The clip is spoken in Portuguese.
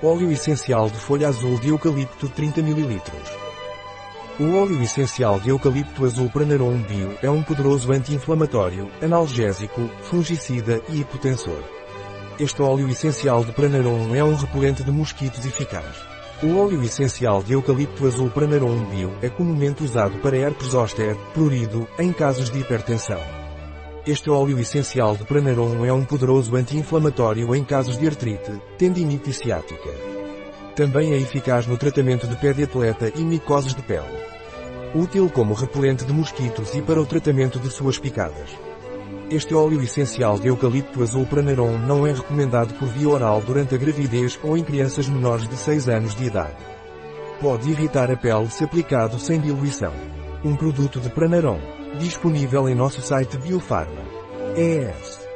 Óleo essencial de folha azul de eucalipto 30 ml. O óleo essencial de eucalipto azul Pranarum Bio é um poderoso anti-inflamatório, analgésico, fungicida e hipotensor. Este óleo essencial de Pranarum é um repelente de mosquitos eficaz. O óleo essencial de eucalipto azul Pranarum Bio é comumente usado para herpes zoster, prurido, em casos de hipertensão. Este óleo essencial de Pranarum é um poderoso anti-inflamatório em casos de artrite, tendinite ciática. Também é eficaz no tratamento de pé de atleta e micoses de pele. Útil como repelente de mosquitos e para o tratamento de suas picadas. Este óleo essencial de eucalipto azul Pranarum não é recomendado por via oral durante a gravidez ou em crianças menores de 6 anos de idade. Pode irritar a pele se aplicado sem diluição. Um produto de Pranarum, disponível em nosso site Biofarma. ES